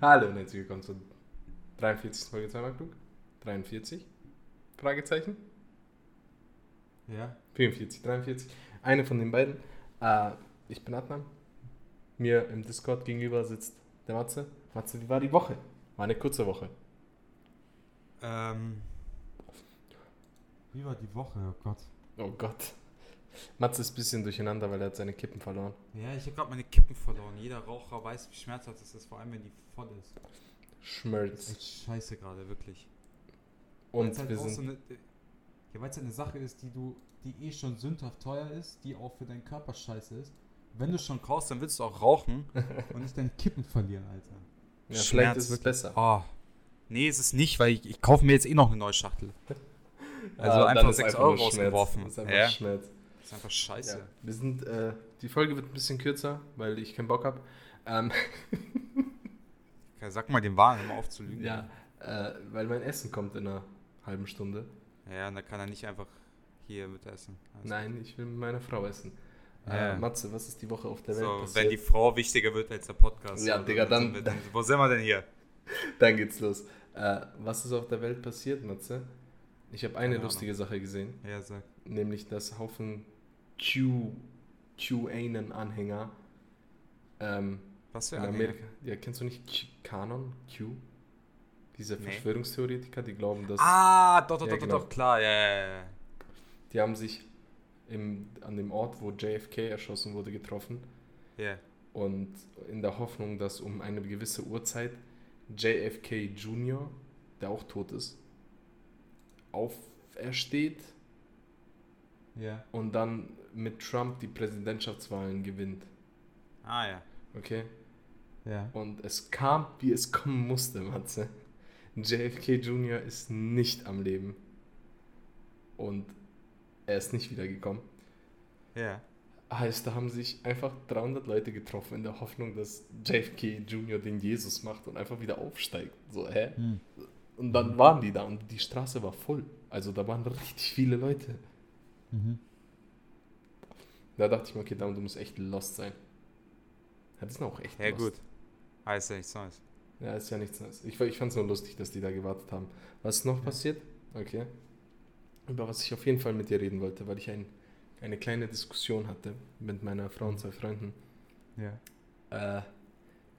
Hallo und herzlich willkommen zur 43. Folge zweimal klug. 43? Fragezeichen? Ja. 44, 43. Eine von den beiden. Äh, ich bin Adnan. Mir im Discord gegenüber sitzt der Matze. Matze, wie war die Woche? War eine kurze Woche. Ähm. Wie war die Woche? Oh Gott. Oh Gott. Matze ist ein bisschen durcheinander, weil er hat seine Kippen verloren. Ja, ich habe gerade meine Kippen verloren. Jeder Raucher weiß, wie schmerzhaft es ist, vor allem wenn die voll ist. Das ist Schmerz. scheiße gerade, wirklich. Und Weil's halt wir sind. So eine, ja, weil es halt eine Sache ist, die du, die eh schon sündhaft teuer ist, die auch für deinen Körper scheiße ist. Wenn du schon kaufst, dann willst du auch rauchen und nicht deine Kippen verlieren, Alter. ja, vielleicht Schmerz ist es besser. Oh. Nee, ist es nicht, weil ich, ich kaufe mir jetzt eh noch eine neue Schachtel. Also Ah, einfach ist 6 nur Euro Schmerz. rausgeworfen. Das ist einfach Ja. Schmerz. Das ist einfach scheiße. Ja. Wir sind, äh, die Folge wird ein bisschen kürzer, weil ich keinen Bock habe. Ähm, sag mal den Wahn, hör mal auf zu lügen. ja, äh, weil mein Essen kommt in einer halben Stunde. Ja, und da kann er nicht einfach hier mit essen. Also, Nein, ich will mit meiner Frau essen. Ja. Äh, Matze, was ist die Woche auf der Welt So, passiert? wenn die Frau wichtiger wird als der Podcast. Ja, Digga, dann- wir, dann. Wo sind wir denn hier? Dann geht's los. Äh, was ist auf der Welt passiert, Matze? Ich habe eine lustige Sache gesehen, Ja, sag. nämlich dass Haufen Q, QAnon-Anhänger ähm, Was für in Anhänger? Amerika. Ja, kennst du nicht Q, Kanon? Q? Diese Nee. Verschwörungstheoretiker, die glauben, dass Ah, doch, doch, Ja, doch, genau. doch, klar, ja, ja, ja. die haben sich im, an dem Ort, wo JFK erschossen wurde, getroffen. Ja, Und in der Hoffnung, dass um eine gewisse Uhrzeit JFK Jr., der auch tot ist, aufersteht ja. und dann mit Trump die Präsidentschaftswahlen gewinnt. Ah, ja. Okay? Ja. Und es kam, wie es kommen musste, Matze. JFK Jr. ist nicht am Leben. Und er ist nicht wiedergekommen. Ja. Heißt, da haben sich einfach 300 Leute getroffen in der Hoffnung, dass JFK Jr. den Jesus macht und einfach wieder aufsteigt. So, hä? Hm. Und dann waren die da und die Straße war voll. Also da waren richtig viele Leute. Mhm. Da dachte ich mir, okay, Damen, du musst echt lost sein. Ja, die sind auch echt Ja, lost. gut. Heißt ja nichts Neues. Ja, ist ja nichts Neues. Ich, ich fand es nur lustig, dass die da gewartet haben. Was ist noch Ja. passiert? Okay. Über was ich auf jeden Fall mit dir reden wollte, weil ich ein, eine kleine Diskussion hatte mit meiner Frau und zwei Freunden. Ja. Äh,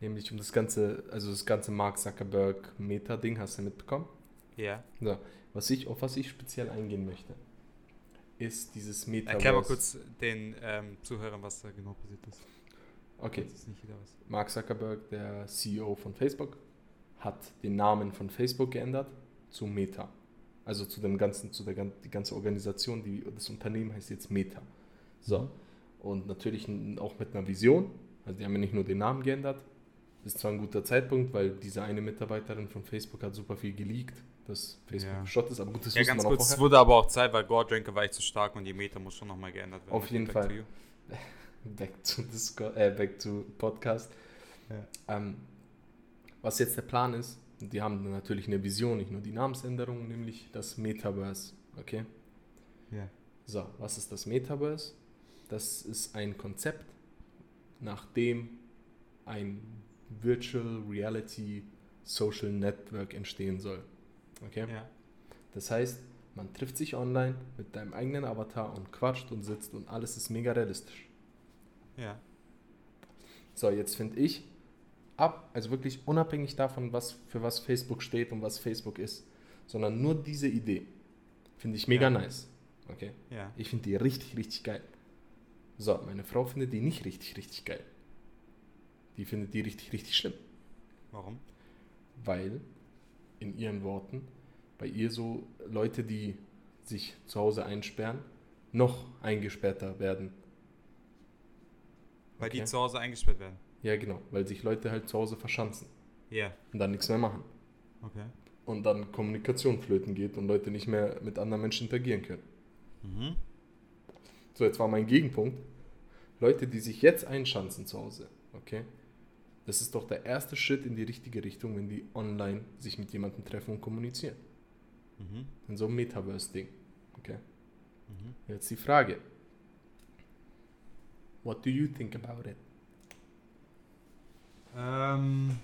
nämlich um das ganze, also das ganze Mark Zuckerberg Meta-Ding, hast du mitbekommen? Ja. So, was ich, auf was ich speziell eingehen möchte, ist dieses Metaverse. Erklär mal kurz den ähm, Zuhörern, was da genau passiert ist. Okay, ist. Mark Zuckerberg, der CEO von Facebook, hat den Namen von Facebook geändert zu Meta. Also zu dem ganzen, zu der die ganze Organisation, die, das Unternehmen heißt jetzt Meta. So. Und natürlich auch mit einer Vision. Also die haben ja nicht nur den Namen geändert. Ist zwar ein guter Zeitpunkt, weil diese eine Mitarbeiterin von Facebook hat super viel geleakt, dass Facebook Ja. Ist, aber gut, das Ja, ganz kurz, es wurde aber auch Zeit, weil Gordranker war echt zu stark und die Meter muss schon nochmal geändert werden. Auf jeden Fall. to. Back to Discord, äh, back to Podcast. Ähm, was jetzt der Plan ist, die haben natürlich eine Vision, nicht nur die Namensänderung, nämlich das Metaverse. Okay? Ja. So, was ist das Metaverse? Das ist ein Konzept, nach dem ein Virtual Reality Social Network entstehen soll. Okay? Ja. Das heißt, man trifft sich online mit deinem eigenen Avatar und quatscht und sitzt und alles ist mega realistisch. Ja. So, jetzt finde ich, ab, also wirklich unabhängig davon, was für was Facebook steht und was Facebook ist, sondern nur diese Idee, finde ich mega Ja. nice. Okay? Ja. Ich finde die richtig, richtig geil. So, meine Frau findet die nicht richtig, richtig geil. Die findet die richtig, richtig schlimm. Warum? Weil, in ihren Worten, bei ihr so Leute, die sich zu Hause einsperren, noch eingesperrter werden. Weil Okay. die zu Hause eingesperrt werden. Ja, genau, weil sich Leute halt zu Hause verschanzen Ja. und dann nichts mehr machen. Okay. Und dann Kommunikation flöten geht und Leute nicht mehr mit anderen Menschen interagieren können. Mhm. So, jetzt war mein Gegenpunkt. Leute, die sich jetzt einschanzen zu Hause, okay? Das ist doch der erste Schritt in die richtige Richtung, wenn die online sich mit jemandem treffen und kommunizieren. Mhm. In so einem Metaverse-Ding. Okay? Mhm. Jetzt die Frage. What do you think about it? Ähm,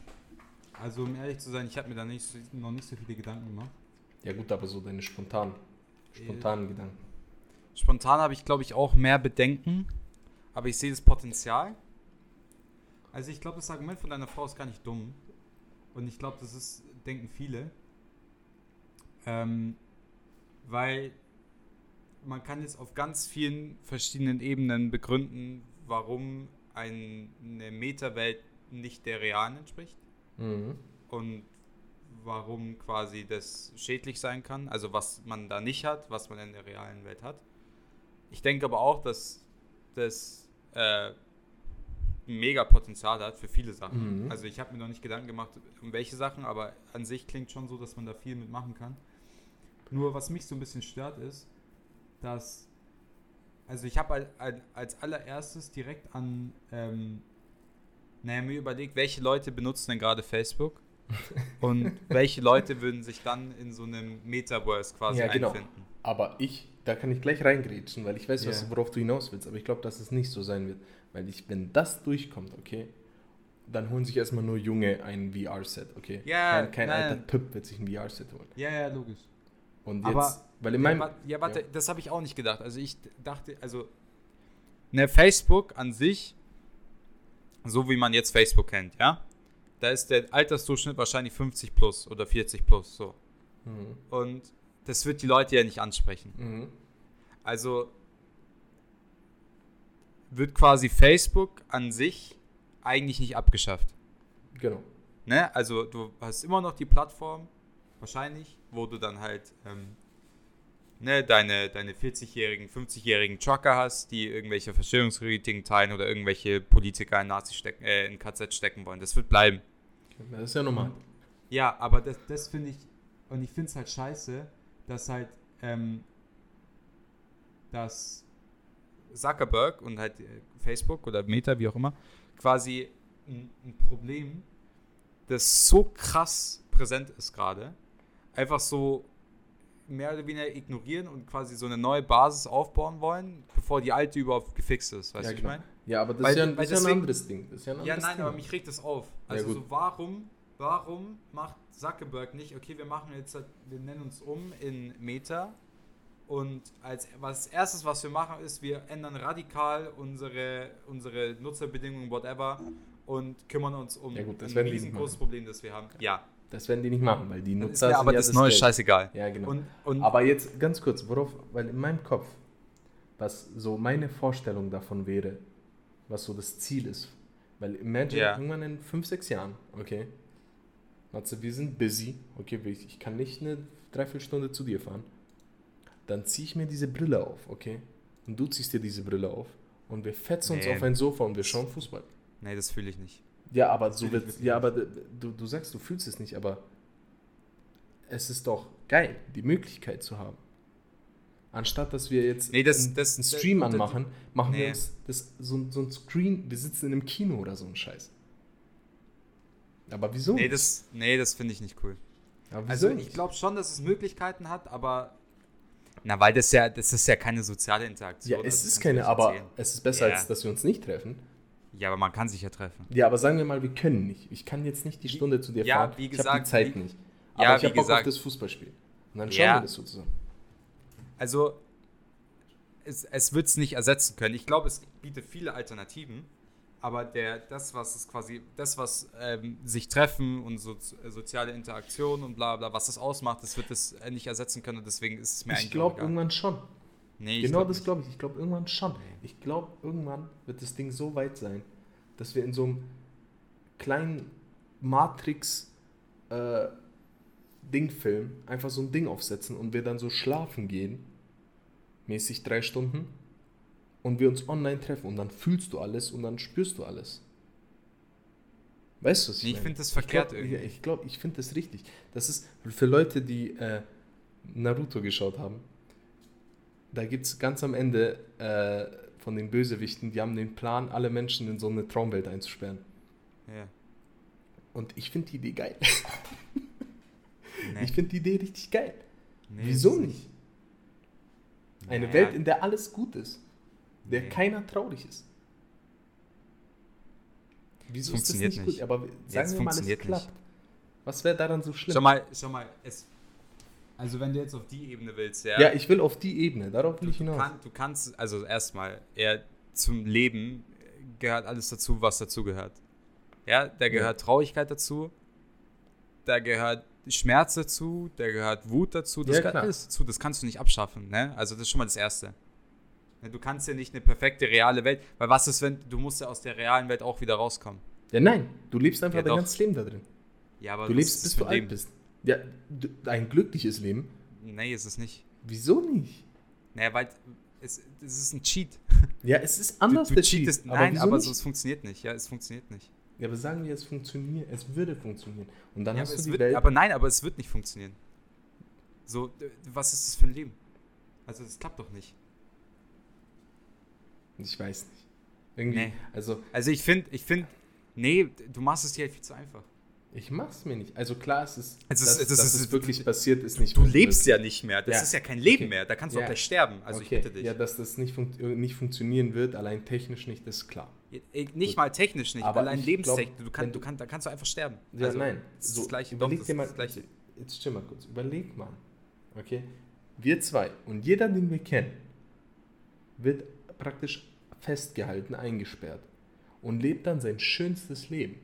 Also um ehrlich zu sein, ich habe mir da nicht, noch nicht so viele Gedanken gemacht. Ja gut, aber so deine spontanen, spontanen Gedanken. Spontan habe ich, glaube ich, auch mehr Bedenken, aber ich sehe das Potenzial. Also ich glaube, das Argument von deiner Frau ist gar nicht dumm. Und ich glaube, das ist, denken viele. Ähm, weil man kann jetzt auf ganz vielen verschiedenen Ebenen begründen, warum ein, eine Meta-Welt nicht der realen entspricht Mhm. und warum quasi das schädlich sein kann, also was man da nicht hat, was man in der realen Welt hat. Ich denke aber auch, dass das äh, mega Potenzial hat für viele Sachen. Mhm. Also ich habe mir noch nicht Gedanken gemacht, um welche Sachen, aber an sich klingt schon so, dass man da viel mitmachen kann. Nur was mich so ein bisschen stört ist, dass also ich habe als allererstes direkt an ähm, naja, mir überlegt, welche Leute benutzen denn gerade Facebook und welche Leute würden sich dann in so einem Metaverse quasi Ja, genau. einfinden. Aber ich, da kann ich gleich reingrätschen, weil ich weiß, was, Ja. worauf du hinaus willst. Aber ich glaube, dass es nicht so sein wird. Weil ich, wenn das durchkommt, okay, dann holen sich erstmal nur Junge ein VR-Set, okay? Ja, kein kein alter Typ wird sich ein VR-Set holen. Ja, ja, logisch. Und jetzt, Aber- weil in Ja, meinem. wa- ja warte, ja. das habe ich auch nicht gedacht. Also ich dachte, also ne, Facebook an sich, so wie man jetzt Facebook kennt, ja, da ist der Altersdurchschnitt wahrscheinlich 50 plus oder 40 plus, so. Mhm. Und das wird die Leute ja nicht ansprechen. Mhm. Also wird quasi Facebook an sich eigentlich nicht abgeschafft. Genau. Ne? Also du hast immer noch die Plattform, wahrscheinlich, wo du dann halt ähm, ne, deine, deine 40-jährigen, 50-jährigen Trucker hast, die irgendwelche Verschwörungstheorien teilen oder irgendwelche Politiker in, Nazi stecken, äh, in KZ stecken wollen. Das wird bleiben. Das ist ja normal. Ja, aber das, das finde ich, und ich finde es halt scheiße, dass halt, ähm, dass Zuckerberg und halt äh, Facebook oder Meta, wie auch immer, quasi ein, ein Problem, das so krass präsent ist gerade, einfach so mehr oder weniger ignorieren und quasi so eine neue Basis aufbauen wollen, bevor die alte überhaupt gefixt ist. Weißt ja, du, genau. was ich meine? Ja, aber das Weil- ist ja, ein- das ja ein deswegen- anderes Ding. Das ist ja, Ja, nein, Thema. aber mich regt das auf. Also gut. so warum, warum macht Zuckerberg nicht, okay, wir machen jetzt, wir nennen uns um in Meta und als was erstes, was wir machen, ist, wir ändern radikal unsere, unsere Nutzerbedingungen, whatever und kümmern uns um Ja gut, das ein riesengroßes. Problem, das wir haben. Ja, Das werden die nicht machen, weil die Nutzer mir aber sind ja das neue Geld. scheißegal. Ja, genau. Und, und Aber jetzt ganz kurz, worauf, weil in meinem Kopf, was so meine Vorstellung davon wäre, was so das Ziel ist. Weil imagine Ja. irgendwann in fünf, sechs Jahren, okay, Matze, wir sind busy, okay, ich kann nicht eine Dreiviertelstunde zu dir fahren. Dann ziehe ich mir diese Brille auf, okay? Und du ziehst dir diese Brille auf und wir fetzen uns Nee. auf ein Sofa und wir schauen Fußball. nee, das fühle ich nicht. Ja, aber so wird, ja, aber du, du sagst, du fühlst es nicht, aber es ist doch geil, die Möglichkeit zu haben. Anstatt dass wir jetzt Nee, das- einen, das- einen Stream das- anmachen, machen wir Nee. uns das, so, so ein Screen, wir sitzen in einem Kino oder so ein Scheiß. Aber wieso? Nee, das, nee, das finde ich nicht cool. Also ich glaube schon, dass es Möglichkeiten hat, aber na, weil das ja, das ist ja keine soziale Interaktion. Ja, es ist keine, aber es ist besser, Ja. als dass wir uns nicht treffen. Ja, aber man kann sich ja treffen. Ja, aber sagen wir mal, wir können nicht. Ich kann jetzt nicht die Stunde zu dir Ja, fahren. wie ich habe die gesagt, Zeit wie- nicht. Aber Ja, ich wie habe Bock auf gesagt- das Fußballspiel. Und dann schauen Ja. wir das so zusammen. Also es, es wird es nicht ersetzen können. Ich glaube, es bietet viele Alternativen, aber der, das, was es quasi, das, was ähm, sich treffen und so, soziale Interaktion und bla bla, was das ausmacht, das wird es äh, nicht ersetzen können deswegen ist es mir Ich eigentlich glaube auch egal. irgendwann schon. Nee, ich genau glaub das glaube ich. Ich glaube irgendwann schon. Ich glaube irgendwann wird das Ding so weit sein, dass wir in so einem kleinen Matrix äh, einfach so ein Ding aufsetzen und wir dann so schlafen gehen, mäßig drei Stunden und wir uns online treffen und dann fühlst du alles und dann spürst du alles. Weißt du, was Nee, ich meine? finde das verkehrt glaub, irgendwie. Ich glaube, ich finde das richtig. Das ist für Leute, die äh, Naruto geschaut haben. Da gibt es ganz am Ende äh, von den Bösewichten, die haben den Plan, alle Menschen in so eine Traumwelt einzusperren. Ja. Und ich finde die Idee geil. Nee. Ich finde die Idee richtig geil. Nee, Wieso nicht? Eine Naja. Welt, in der alles gut ist, der Nee. keiner traurig ist. Wieso ist das funktioniert nicht nicht. gut? Aber sagen wir mal, es klappt. nicht. Was wäre daran so schlimm? Schau mal, schau mal, es, also wenn du jetzt auf die Ebene willst, ja. ja, ich will auf die Ebene, darauf will ich hinaus. kann, du kannst, also erstmal, er zum Leben gehört alles dazu, was dazu gehört. Ja, da gehört Traurigkeit dazu, da gehört Schmerz dazu, da gehört Wut dazu, das Ja, gehört alles dazu, das kannst du nicht abschaffen, ne? Also das ist schon mal das Erste. Ne, Du kannst ja nicht eine perfekte reale Welt, weil was ist, wenn du musst ja aus der realen Welt auch wieder rauskommen. Ja, nein, du lebst einfach Ja, dein doch. ganzes Leben da drin. Ja, aber Du lebst, bis du ein alt bist. Ja, du, ein glückliches Leben. Nee, ist es nicht. Wieso nicht? Naja, weil es, es ist ein Cheat. Ja, es ist Du, anders du der cheatest. Cheat. Nein, aber nicht? so, es funktioniert nicht. Ja, es funktioniert nicht. Ja, aber sagen wir, es funktioniert, es würde funktionieren. Und dann Ja, hast aber, du die wird, Welt. aber nein, aber es wird nicht funktionieren. So, was ist das für ein Leben? Also, das klappt doch nicht. Ich weiß nicht. Irgendwie, Nee. also Also, ich finde, ich finde, nee, du machst es dir halt viel zu einfach. ich mach's mir nicht. Also klar, es ist, Also dass, es- das dass ist- es wirklich passiert, ist nicht Du möglich. lebst ja nicht mehr. Das Ja. ist ja kein Leben Okay. mehr. Da kannst du Ja. auch gleich sterben. Also, okay. ich bitte dich. Ja, dass das nicht, funkt, nicht funktionieren wird, allein technisch nicht, ist klar. Eh, Nicht mal technisch nicht, Aber allein lebenstechnisch. Du, kann, du, du- kann, da kannst du einfach sterben. Ja, also, nein. Das ist So, das Gleiche. überleg das dir ist mal, Gleiche. jetzt still mal kurz, überleg mal. Okay? Wir zwei und jeder, den wir kennen, wird praktisch festgehalten, eingesperrt und lebt dann sein schönstes Leben.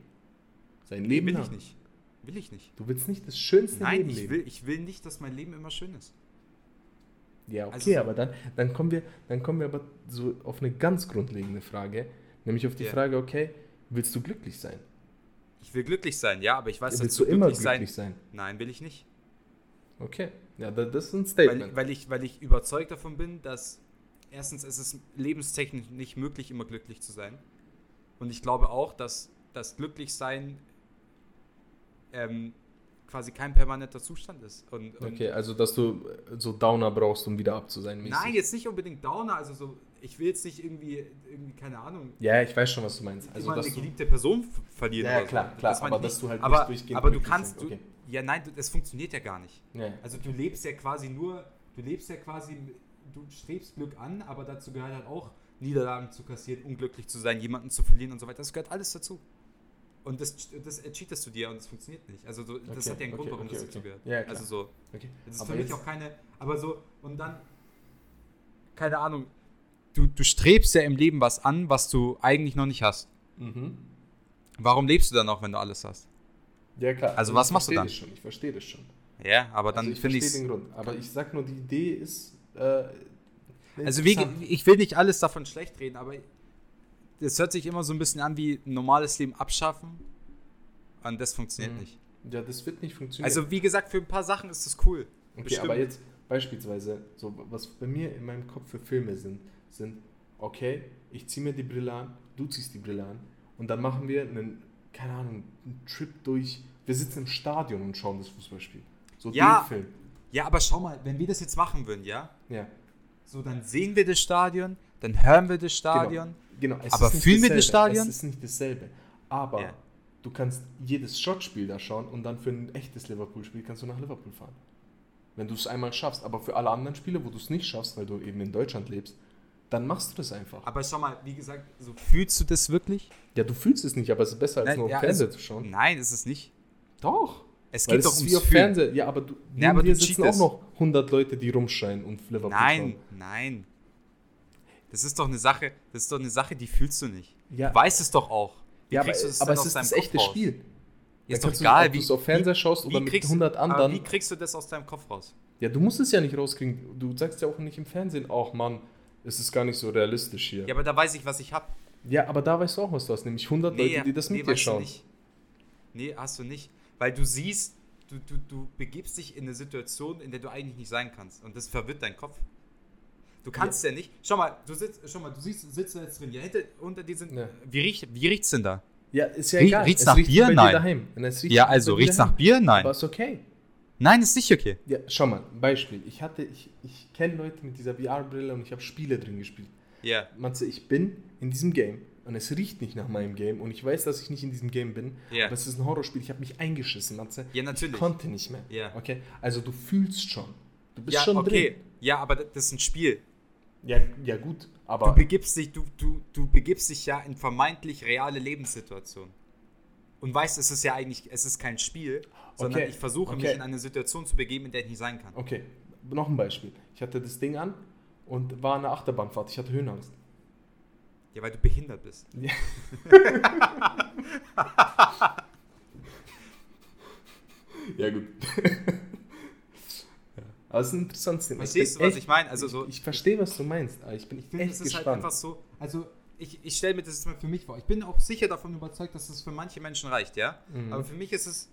Sein Nee, Leben will lang. ich nicht. Will ich nicht. Du willst nicht das schönste Nein, Leben ich leben. will, ich will nicht, dass mein Leben immer schön ist. Ja, okay, Also so- aber dann, dann, kommen wir, dann kommen wir aber so auf eine ganz grundlegende Frage, nämlich auf die Ja. Frage, okay, willst du glücklich sein? Ich will glücklich sein, ja, aber ich weiß, dass willst du immer glücklich sein. sein? Nein, will ich nicht. Okay, ja, da- das ist ein Statement. Weil, weil, ich, weil ich überzeugt davon bin, dass erstens ist es lebenstechnisch nicht möglich, immer glücklich zu sein. Und ich glaube auch, dass das Glücklichsein ähm, quasi kein permanenter Zustand ist. Und, und okay, also dass du so Downer brauchst, um wieder zu sein. mäßig. Nein, jetzt nicht unbedingt Downer, also so, ich will jetzt nicht irgendwie, irgendwie keine Ahnung, Ja, ich weiß schon, was du meinst. Also, dass eine du, geliebte Person f- verlieren. Ja, ja, oder so. klar, klar, Das aber dass du halt aber, nicht durchgehend Aber du kannst, du, okay. ja nein, du, das funktioniert ja gar nicht. ja, Also du lebst ja quasi nur, du lebst ja quasi, du strebst Glück an, aber dazu gehört halt auch Niederlagen zu kassieren, unglücklich zu sein, jemanden zu verlieren und so weiter. Das gehört alles dazu. Und das, das cheatest du dir und das funktioniert nicht. Also du, das Okay, hat ja einen Grund, okay, warum okay, das dazu gehört. Ja, also so, okay. das ist Aber für mich auch keine, aber so, und dann, keine Ahnung, du, du strebst ja im Leben was an, was du eigentlich noch nicht hast. Mhm. Warum lebst du dann noch, wenn du alles hast? Ja, klar. Also was ich machst du verstehe dann? das schon, ich verstehe das schon. Ja, aber dann also ich finde verstehe ich den Grund. Aber ich sag nur, die Idee ist. Äh, Also wie, ich will nicht alles davon schlecht reden, aber es hört sich immer so ein bisschen an wie ein normales Leben abschaffen. Und das funktioniert Mhm. nicht. Ja, das wird nicht funktionieren. Also wie gesagt, für ein paar Sachen ist das cool. Okay, Bestimmt. aber jetzt beispielsweise, so was bei mir in meinem Kopf für Filme sind, sind, okay, ich ziehe mir die Brille an, du ziehst die Brille an und dann machen wir einen, keine Ahnung, einen Trip durch, wir sitzen im Stadion und schauen das Fußballspiel. So Ja. den Film. Ja, aber schau mal, wenn wir das jetzt machen würden, ja, Ja, so dann sehen wir das Stadion, dann hören wir das Stadion. genau. Es Aber ist nicht fühlen wir das dasselbe. Stadion? Es ist nicht dasselbe. Aber Ja. du kannst jedes Shotspiel da schauen und dann für ein echtes Liverpool-Spiel kannst du nach Liverpool fahren. Wenn du es einmal schaffst. Aber für alle anderen Spiele, wo du es nicht schaffst, weil du eben in Deutschland lebst, dann machst du das einfach. Aber schau mal, wie gesagt, so fühlst du das wirklich? Ja, du fühlst es nicht, aber es ist besser, als Nein, nur auf ja, Fernseher also- zu schauen. Nein, ist es nicht. Doch. Es Weil geht es doch ums wie auf Fühlen. Fernseher. Ja, aber du, Ja, aber dir du sitzen cheatest. auch noch 100 Leute, die rumschreien und Liverpool Nein, schauen. nein. Das ist doch eine Sache, das ist doch eine Sache, die fühlst du nicht. Ja. Du weißt es doch auch. Wie Ja, aber, kriegst du das aber es ist das Kopf echte raus? Spiel. Ist doch egal, du, ob wie du es auf Fernseher schaust oder mit kriegst- 100 Aber anderen. wie kriegst du das aus deinem Kopf raus? Ja, du musst es ja nicht rauskriegen. Du sagst ja auch nicht im Fernsehen, ach Mann, es ist gar nicht so realistisch hier. Ja, aber da weiß ich, was ich hab. Ja, aber da weißt du auch, was du hast, nämlich 100 Leute, die das mit dir weißt du schauen. nicht. Nee, hast du nicht. Weil du siehst, du, du, du begibst dich in eine Situation, in der du eigentlich nicht sein kannst. Und das verwirrt deinen Kopf. Du kannst ja, nicht. Schau mal, du sitzt, schau mal, du siehst, sitzt da jetzt drin. Ja, hinter, unter dir sind. Ja. Wie, riecht, wie riecht's denn da? Ja, ist ja Riech- egal. riecht's Es nach riecht Bier? Nein. Ja, also riecht's nach. Bier? Nein. Aber ist okay. Nein, ist nicht okay. Ja, schau mal, Beispiel. Ich hatte, ich, ich kenne Leute mit dieser VR-Brille und ich habe Spiele drin gespielt. Ja. Matze, ich bin in diesem Game und es riecht nicht nach meinem Game und ich weiß, dass ich nicht in diesem Game bin, Ja. aber es ist ein Horrorspiel, ich habe mich eingeschissen, Matze. Ja, natürlich. Ich konnte nicht mehr. Ja. Okay, also du fühlst schon. Du bist Ja, schon okay. drin. Ja, aber das ist ein Spiel. Ja, ja gut, Du aber begibst dich, du, du, du begibst dich ja in vermeintlich reale Lebenssituationen. und weiß, es ist ja eigentlich, es ist kein Spiel, sondern Okay, ich versuche mich okay. in eine Situation zu begeben, in der ich nicht sein kann. Okay, noch ein Beispiel. Ich hatte das Ding an und war eine Achterbahnfahrt. Ich hatte Höhenangst. Ja, weil du behindert bist. Ja. ja, gut. Aber es ist ein interessantes Thema. Verstehst du, was echt- ich meine? Also so, ich, ich verstehe, was du meinst, aber ich bin Ich finde, echt es ist halt gespannt. einfach so. Also, ich, ich stelle mir das jetzt mal für mich vor. Ich bin auch sicher davon überzeugt, dass es für manche Menschen reicht, ja? Mhm. Aber für mich ist es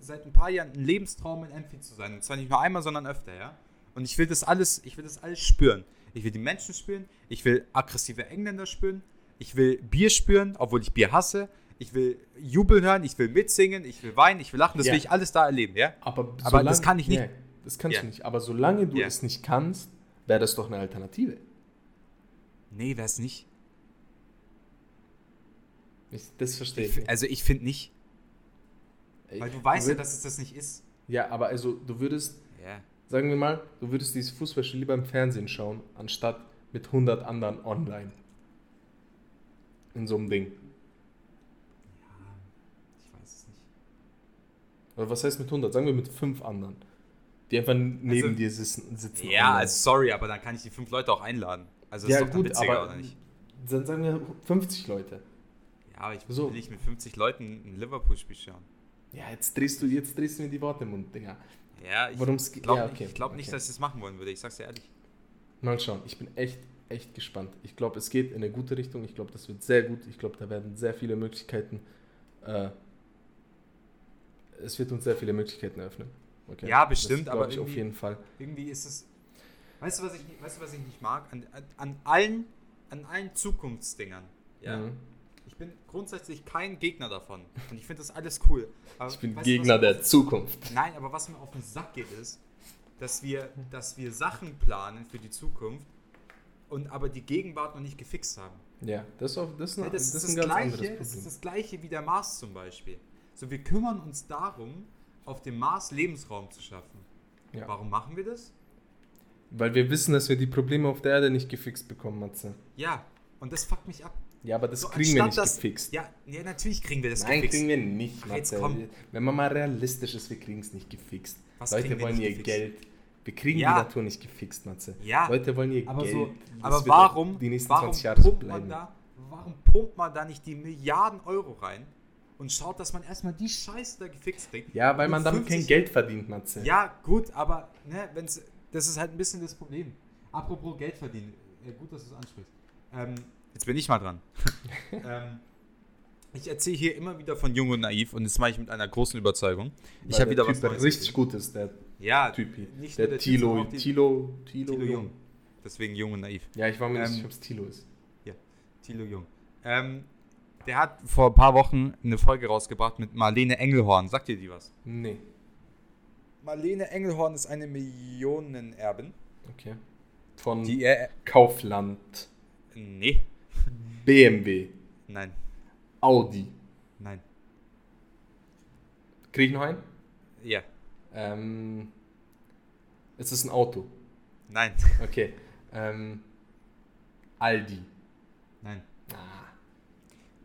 seit ein paar Jahren ein Lebenstraum, in Amphi zu sein. Und zwar nicht nur einmal, sondern öfter, ja? Und ich will das alles, ich will das alles spüren. Ich will die Menschen spüren, ich will aggressive Engländer spüren, ich will Bier spüren, obwohl ich Bier hasse. Ich will Jubel hören, ich will mitsingen, ich will weinen, ich will lachen, das Ja. will ich alles da erleben, ja? aber aber das kann ich nicht. Ja, das kannst Ja. du nicht. Aber solange du Ja. es nicht kannst, wäre das doch eine Alternative. Nee, wär's nicht. Ich, das verstehe ich. Also ich finde nicht. Ich- Weil du weißt ja, dass es das nicht ist. Ja, aber also du würdest, Ja. Sagen wir mal, du würdest dieses Fußballspiel lieber im Fernsehen schauen, anstatt mit 100 anderen online. In so einem Ding. Ich weiß es nicht. Oder was heißt mit 100? Sagen wir mit 5 anderen. Die einfach neben Also- dir sitzen. sitzen Ja, online. also sorry, aber dann kann ich die fünf Leute auch einladen. Also das ja ist doch dann gut, witziger, aber oder nicht? dann sagen wir 50 Leute. Ja, aber ich will so. nicht mit 50 Leuten ein Liverpool-Spiel schauen. Ja, jetzt drehst du, jetzt drehst du mir die Worte im Mund, Digga. Ja, ich glaube ja, nicht, okay, ich glaub nicht okay. dass ich das machen wollen würde. Ich sag's dir ehrlich. Mal schauen, ich bin echt, echt gespannt. Ich glaube, es geht in eine gute Richtung. Ich glaube, das wird sehr gut. Ich glaube, da werden sehr viele Möglichkeiten. Äh, es wird uns sehr viele Möglichkeiten eröffnen. Okay? Ja, bestimmt, das aber ich auf jeden Fall. Irgendwie ist es. Weißt du, was ich, nicht- weißt du, was ich nicht mag? An, an, an allen, an allen Zukunftsdingern. Ja. Mhm. Ich bin grundsätzlich kein Gegner davon. Und ich finde das alles cool. Aber Ich bin weißt Gegner der Zukunft. auf, Nein, aber was mir auf den Sack geht, ist, dass wir, dass wir Sachen planen für die Zukunft und aber die Gegenwart noch nicht gefixt haben. Ja, das ist, auch, das ist, ein, Ja, das, das ist ein ganz Gleiche, anderes das ist das Gleiche wie der Mars zum Beispiel. So, wir kümmern uns darum, auf dem Mars Lebensraum zu schaffen. Ja. Warum machen wir das? Weil wir wissen, dass wir die Probleme auf der Erde nicht gefixt bekommen, Matze. Ja, und das fuckt mich ab. Ja, aber das So, kriegen wir nicht das- gefixt. Ja, ja, natürlich kriegen wir das Nein, gefixt. kriegen wir nicht, Matze. Wenn man mal realistisch ist, wir kriegen es nicht gefixt. Was Leute wollen ihr gefixt? Geld. Wir kriegen Ja. die Natur nicht gefixt, Matze. Ja. Leute wollen ihr aber Geld. so, aber warum, die nächsten warum 20 Jahre so pumpt bleiben. man da, warum pumpt man da nicht die Milliarden Euro rein und schaut, dass man erstmal die Scheiße da gefixt kriegt? Ja, weil man damit kein 50 Geld verdient, Matze. Ja, gut, aber ne, wenn's, das ist halt ein bisschen das Problem. Apropos Geld verdienen, äh, gut, dass du es ansprichst. Ähm, jetzt bin ich mal dran. ähm, ich erzähle hier immer wieder von Jung und Naiv und das mache ich mit einer großen Überzeugung. Ich habe wieder der was typ Neues richtig gut ist, der Ja, Typ hier. nicht Der, der Typ, Tilo, die- Tilo, Tilo, Tilo Jung. Deswegen Jung und Naiv. Ja, ich war mir nicht Ähm, sicher, ob es Tilo ist. Tilo Jung. Ähm, der hat vor ein paar Wochen eine Folge rausgebracht mit Marlene Engelhorn. Sagt ihr die was? Nee. Marlene Engelhorn ist eine Millionenerbin. Okay. Von Die er. Kaufland, Nee. BMW, Nein. Audi. Nein. Krieg ich noch einen? Ja. Ähm, es ist ein Auto. Nein. Okay. Ähm, Aldi. Nein. Ah.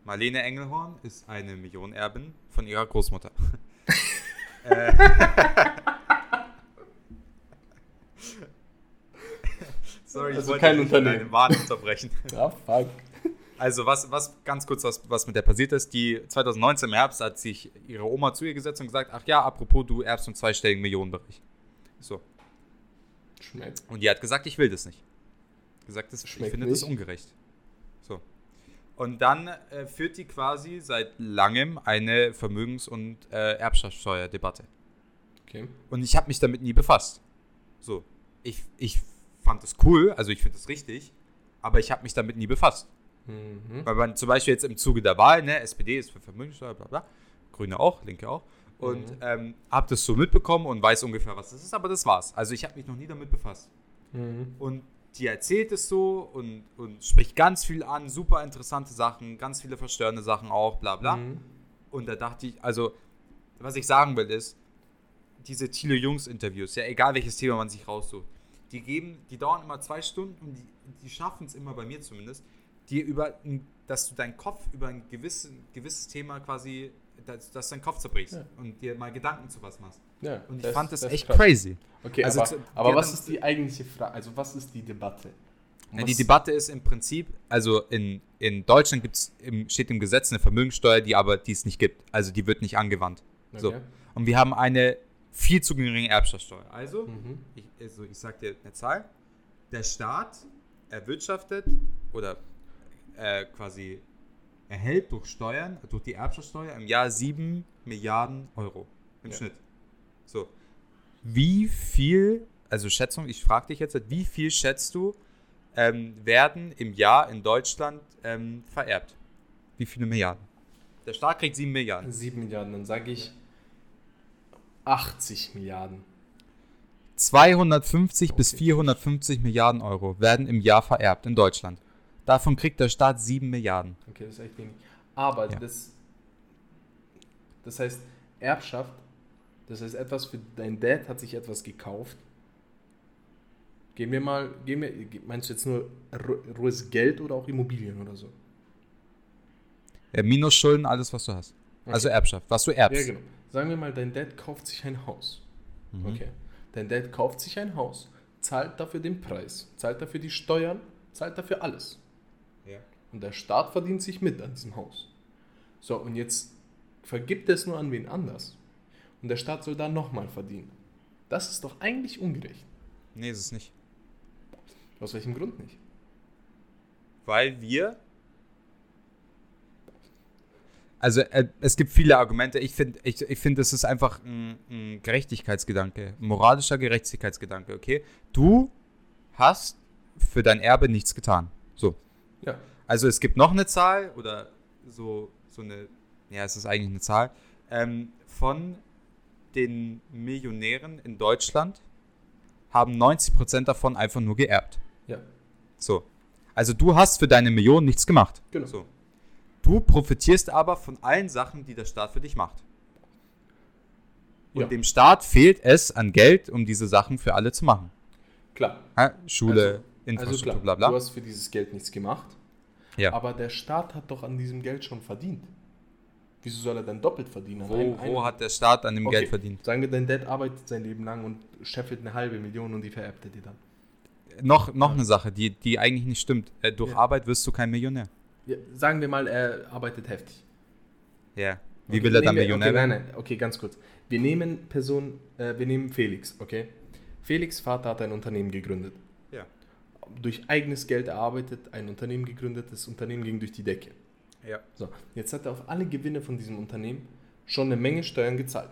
Marlene Engelhorn ist eine Millionenerbin von ihrer Großmutter. äh, Sorry, ich Also wollte kein Unternehmen. Warn unterbrechen. Ja, fuck. Also was, was ganz kurz, was, was mit der passiert ist, die 2019 im Herbst hat sich ihre Oma zu ihr gesetzt und gesagt, ach ja, apropos, du erbst im zweistelligen Millionenbereich. So. Schmeckt. Und die hat gesagt, ich will das nicht. Gesagt, das, ich finde das nicht. ungerecht. So. Und dann äh, führt die quasi seit langem eine Vermögens- und äh, Erbschaftssteuerdebatte. Okay. Und ich habe mich damit nie befasst. So. Ich, ich fand es cool, also ich finde es richtig, aber ich habe mich damit nie befasst. Mhm. Weil man zum Beispiel jetzt im Zuge der Wahl, ne, SPD ist für Vermögenssteuer, bla bla, Grüne auch, Linke auch. Und Mhm. ähm, habe das so mitbekommen und weiß ungefähr, was das ist, aber das war's. Also ich habe mich noch nie damit befasst. Mhm. Und die erzählt es so und, und spricht ganz viel an, super interessante Sachen, ganz viele verstörende Sachen auch, bla bla. Mhm. Und da dachte ich, also, was ich sagen will, ist, diese Thilo Jungs Interviews, ja, egal welches Thema man sich raussucht, die geben, die dauern immer zwei Stunden und die, die schaffen es immer, bei mir zumindest, dir über, dass du deinen Kopf über ein gewissen, gewisses Thema quasi dass, dass du deinen Kopf zerbrichst Ja. und dir mal Gedanken zu was machst. Ja, Und ich das- fand das, das echt krass. crazy. Okay, Also aber, zu- aber was ist die eigentliche Frage? Also was ist die Debatte? Ja, die Debatte ist im Prinzip, also in, in Deutschland gibt's im, steht im Gesetz eine Vermögenssteuer, die aber die es nicht gibt. Also die wird nicht angewandt. So. Okay. Und wir haben eine viel zu geringe Erbschaftssteuer. Also, Mhm. ich, also ich sag dir eine Zahl. Der Staat erwirtschaftet oder äh, quasi erhält durch Steuern, durch die Erbschaftssteuer im Jahr 7 Milliarden Euro im Ja. Schnitt. So. Wie viel, also Schätzung, ich frage dich jetzt, wie viel schätzt du, ähm, werden im Jahr in Deutschland ähm, vererbt? Wie viele Milliarden? Der Staat kriegt 7 Milliarden. 7 Milliarden, dann sage ich 80 Milliarden. 250 bis Okay. 450 Milliarden Euro werden im Jahr vererbt in Deutschland. Davon kriegt der Staat 7 Milliarden. Okay, das ist echt wenig. Aber Ja. das, das heißt, Erbschaft, das heißt, etwas für dein Dad hat sich etwas gekauft. Gehen wir mal, gehen wir, meinst du jetzt nur rohes Geld oder auch Immobilien oder so? Ja, minus Schulden, alles, was du hast. Also Erbschaft, was du erbst. Ja, genau. Sagen wir mal, dein Dad kauft sich ein Haus. Mhm. Okay. Dein Dad kauft sich ein Haus, zahlt dafür den Preis, zahlt dafür die Steuern, zahlt dafür alles. Und der Staat verdient sich mit an diesem Haus. So, und jetzt vergibt er es nur an wen anders. Und der Staat soll da nochmal verdienen. Das ist doch eigentlich ungerecht. Nee, ist es nicht. Aus welchem Grund nicht? Weil wir. Also äh, es gibt viele Argumente. Ich finde, ich, ich find, es ist einfach ein, ein Gerechtigkeitsgedanke, ein moralischer Gerechtigkeitsgedanke, okay? Du hast für dein Erbe nichts getan. So. Ja. Also es gibt noch eine Zahl oder so, so eine, ja, es ist eigentlich eine Zahl, ähm, von den Millionären in Deutschland haben 90% davon einfach nur geerbt. Ja. So. Also du hast für deine Million nichts gemacht. Genau. So. Du profitierst aber von allen Sachen, die der Staat für dich macht. Und Ja. dem Staat fehlt es an Geld, um diese Sachen für alle zu machen. Klar. Ja, Schule, Also- Infrastruktur, also klar, bla du bla. hast für dieses Geld nichts gemacht. Ja. Aber der Staat hat doch an diesem Geld schon verdient. Wieso soll er dann doppelt verdienen? Wo, einem- wo einem- hat der Staat an dem Okay, Geld verdient? Sagen wir, dein Dad arbeitet sein Leben lang und scheffelt eine halbe Million und die vererbt er dir dann. Noch, noch eine Sache, die, die eigentlich nicht stimmt. Äh, durch Ja. Arbeit wirst du kein Millionär. Ja, sagen wir mal, er arbeitet heftig. Ja. Wie Okay, will er dann Millionär okay, werden? Nein, nein, okay, ganz kurz. Wir nehmen Person, äh, wir nehmen Felix, okay? Felix Vater hat ein Unternehmen gegründet. Durch eigenes Geld erarbeitet, ein Unternehmen gegründet, das Unternehmen ging durch die Decke. Ja. So, jetzt hat er auf alle Gewinne von diesem Unternehmen schon eine Menge Steuern gezahlt.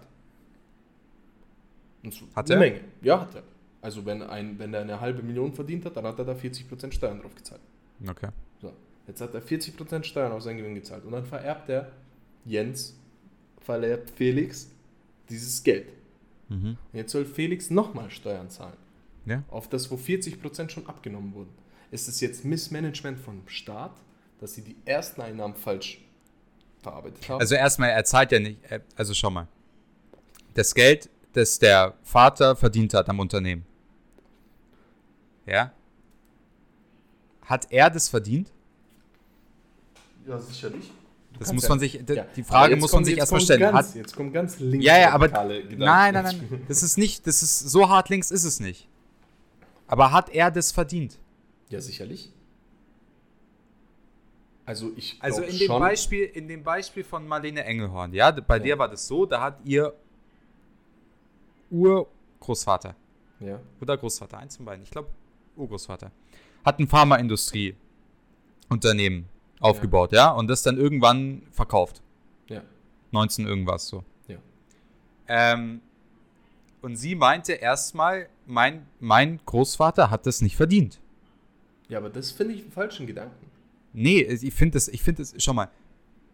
Und so, Hat eine er? Menge. Ja, hat er. Also wenn, ein, wenn er eine halbe Million verdient hat, dann hat er da 40% Steuern drauf gezahlt. Okay. So, jetzt hat er 40% Steuern auf seinen Gewinn gezahlt. Und dann vererbt er Jens, vererbt Felix dieses Geld. Mhm. Und jetzt soll Felix nochmal Steuern zahlen. Ja. Auf das, wo 40% schon abgenommen wurden. Ist es jetzt Missmanagement vom Staat, dass sie die ersten Einnahmen falsch verarbeitet haben? Also erstmal, er zahlt ja nicht, also schau mal. Das Geld, das der Vater verdient hat am Unternehmen. Ja? Hat er das verdient? ja, sicherlich. Das kannst muss ja- man sich, Ja, die Frage muss man sich erstmal stellen. Ganz, Hat, jetzt kommt ganz links. ja, ja, aber, nein, nein, nein, das ist nicht, das ist, so hart links ist es nicht. Aber hat er das verdient? Ja, sicherlich. Also ich Also in dem, schon, Beispiel, in dem Beispiel von Marlene Engelhorn, ja, bei Ja. der war das so, da hat ihr Urgroßvater Ja, oder Großvater, eins von beiden, ich glaube Urgroßvater, hat ein Pharmaindustrie-Unternehmen aufgebaut, ja. und das dann irgendwann verkauft. ja, 19 irgendwas so. Ja. Ähm, und sie meinte erstmal, mein, mein Großvater hat das nicht verdient. ja, aber das finde ich einen falschen Gedanken. Nee, ich finde das, ich finde das, schau mal,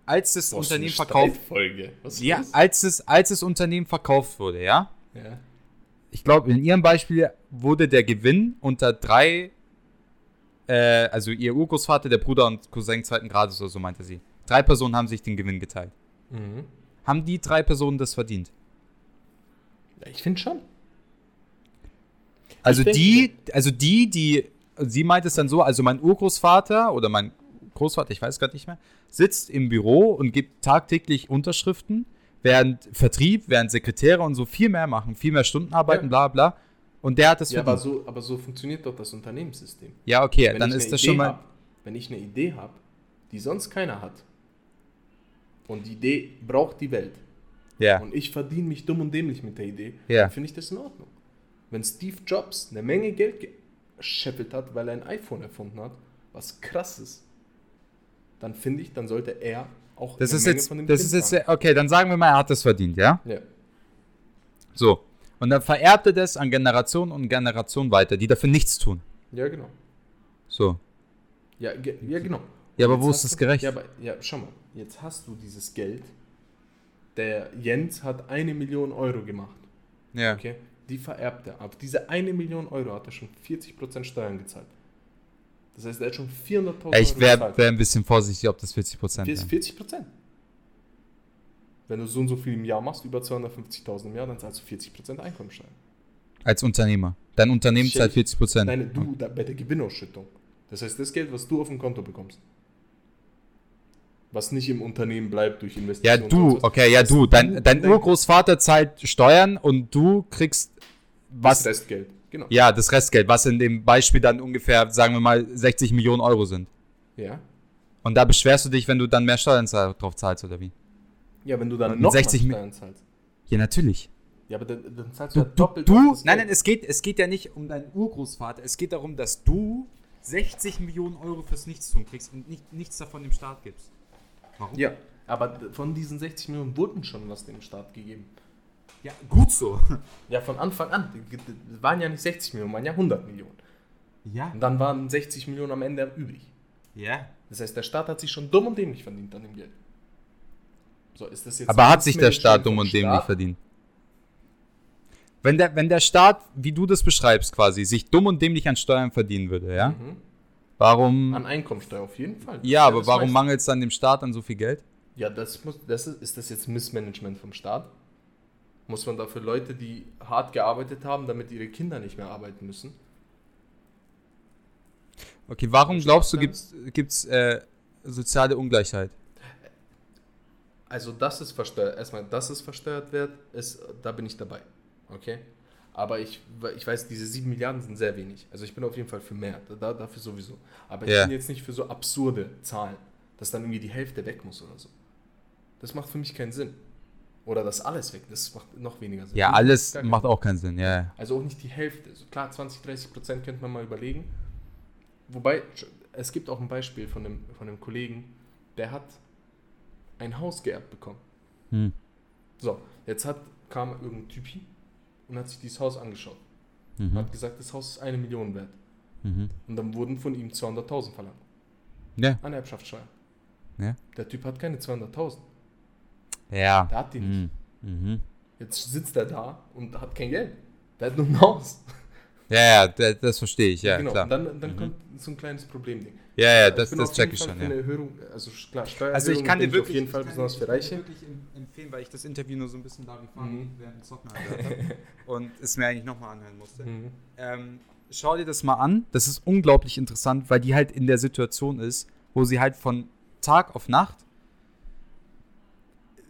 als das Boah, Unternehmen verkauft, ist ja, das? als es, als das Unternehmen verkauft wurde, ja, ja. ich glaube, in ihrem Beispiel wurde der Gewinn unter drei, äh, also ihr Urgroßvater, der Bruder und Cousin zweiten Grades oder so, meinte sie. Drei Personen haben sich den Gewinn geteilt. Mhm. Haben die drei Personen das verdient? Ich finde schon. Also denke- die, also die, die, sie meint es dann so, also mein Urgroßvater oder mein Großvater, ich weiß gerade nicht mehr, sitzt im Büro und gibt tagtäglich Unterschriften, während Vertrieb, während Sekretäre und so viel mehr machen, viel mehr Stunden arbeiten, Ja. bla bla. Und der hat das Ja, aber so, aber so funktioniert doch das Unternehmenssystem. Ja, okay, Wenn dann ich ist das Idee schon mal. Hab, wenn ich eine Idee habe, die sonst keiner hat, und die Idee braucht die Welt, Ja. und ich verdiene mich dumm und dämlich mit der Idee, Ja. dann finde ich das in Ordnung. Wenn Steve Jobs eine Menge Geld gescheffelt hat, weil er ein iPhone erfunden hat, was krass ist, dann finde ich, dann sollte er auch Das eine ist Menge jetzt, von dem das Kind ist jetzt, okay, dann sagen wir mal, er hat das verdient, ja? Ja. So. Und dann vererbt er das an Generationen und Generationen weiter, die dafür nichts tun. ja, genau. So. Ja, ge ja genau. Ja, aber Jetzt wo ist das gerecht? Ja, aber ja, schau mal, jetzt hast du dieses Geld. Der Jens hat eine Million Euro gemacht. Ja. Okay? Die vererbt er. Auf diese eine Million Euro hat er schon 40% Steuern gezahlt. Das heißt, er hat schon 400.000 Ich wäre wär ein bisschen vorsichtig, ob das 40 Prozent 40 sind. 40 Prozent. Wenn du so und so viel im Jahr machst, über 250.000 im Jahr, dann zahlst du 40 Prozent Einkommensteuer. Als Unternehmer. Dein Unternehmen zahlt dich- 40 Prozent. Nein, du da, bei der Gewinnausschüttung. Das heißt, das Geld, was du auf dem Konto bekommst, was nicht im Unternehmen bleibt durch Ja, Investitionen. und du, okay, ja, das du. Dein, dein Urgroßvater zahlt Steuern und du kriegst Das was. Restgeld. Genau. Ja, das Restgeld, was in dem Beispiel dann ungefähr, sagen wir mal, 60 Millionen Euro sind. Ja. Und da beschwerst du dich, wenn du dann mehr Steuern drauf zahlst, oder wie? Ja, wenn du dann Und noch 60 mal Mi- Steuern zahlst. Ja, natürlich. Ja, aber dann, dann zahlst Du, du, ja doppelt du das nein, nein, es geht, es geht ja nicht um deinen Urgroßvater. Es geht darum, dass du 60 Millionen Euro fürs Nichtstun kriegst und nicht, nichts davon dem Staat gibst. Warum? Ja, aber von diesen 60 Millionen wurden schon was dem Staat gegeben. ja gut so. Ja, von Anfang an. Waren ja nicht 60 Millionen, waren ja 100 Millionen. Ja. Und dann waren 60 Millionen am Ende übrig. Ja. Das heißt, der Staat hat sich schon dumm und dämlich verdient an dem Geld. So, ist das jetzt Aber hat sich der Staat dumm und dämlich Staat? verdient? Wenn der, wenn der Staat, wie du das beschreibst quasi, sich dumm und dämlich an Steuern verdienen würde, ja? Mhm. Warum? An Einkommensteuer auf jeden Fall. ja, aber das warum mangelt es dann dem Staat an so viel Geld? Ja, das muss, das ist, ist das jetzt Missmanagement vom Staat? Muss man dafür Leute, die hart gearbeitet haben, damit ihre Kinder nicht mehr arbeiten müssen? Okay, warum glaubst du, gibt es äh, soziale Ungleichheit? Also, dass es versteuert, erstmal, dass es versteuert wird, ist, da bin ich dabei. Okay? Aber ich, ich weiß, diese 7 Milliarden sind sehr wenig. Also ich bin auf jeden Fall für mehr. Da, dafür sowieso. Aber ich Ja. bin jetzt nicht für so absurde Zahlen, dass dann irgendwie die Hälfte weg muss oder so. Das macht für mich keinen Sinn. Oder dass alles weg, das macht noch weniger Sinn. Ja, alles macht auch keinen Sinn, ja. ja. Also auch nicht die Hälfte. So klar, 20, 30 Prozent könnte man mal überlegen. Wobei, es gibt auch ein Beispiel von einem, von einem Kollegen, der hat ein Haus geerbt bekommen. Hm. So, jetzt hat, kam irgendein Typi und hat sich dieses Haus angeschaut. Und Mhm. hat gesagt, das Haus ist eine Million wert. Mhm. Und dann wurden von ihm 200.000 verlangt. Ja. An Erbschaftssteuer. Ja. Der Typ hat keine 200.000. Ja. Der hat die nicht. Mhm. Mhm. Jetzt sitzt er da und hat kein Geld. Der hat nur ein Haus. Ja, ja, da- das verstehe ich, ja, genau. klar. Und dann, dann Mhm. kommt so ein kleines Problemding. Ja, ja, Ich das, bin das auf check jeden ich Fall schon, für ja. eine Erhöhung, also klar, Steuererhöhung Also ich kann dir wirklich, auf jeden Fall ich besonders für ich kann Reiche. dir wirklich em- empfehlen, weil ich das Interview nur so ein bisschen Larifari Mhm. während dem Zocken angehört habe und es mir eigentlich nochmal anhören musste. Mhm. Ähm, schau dir das mal an. Das ist unglaublich interessant, weil die halt in der Situation ist, wo sie halt von Tag auf Nacht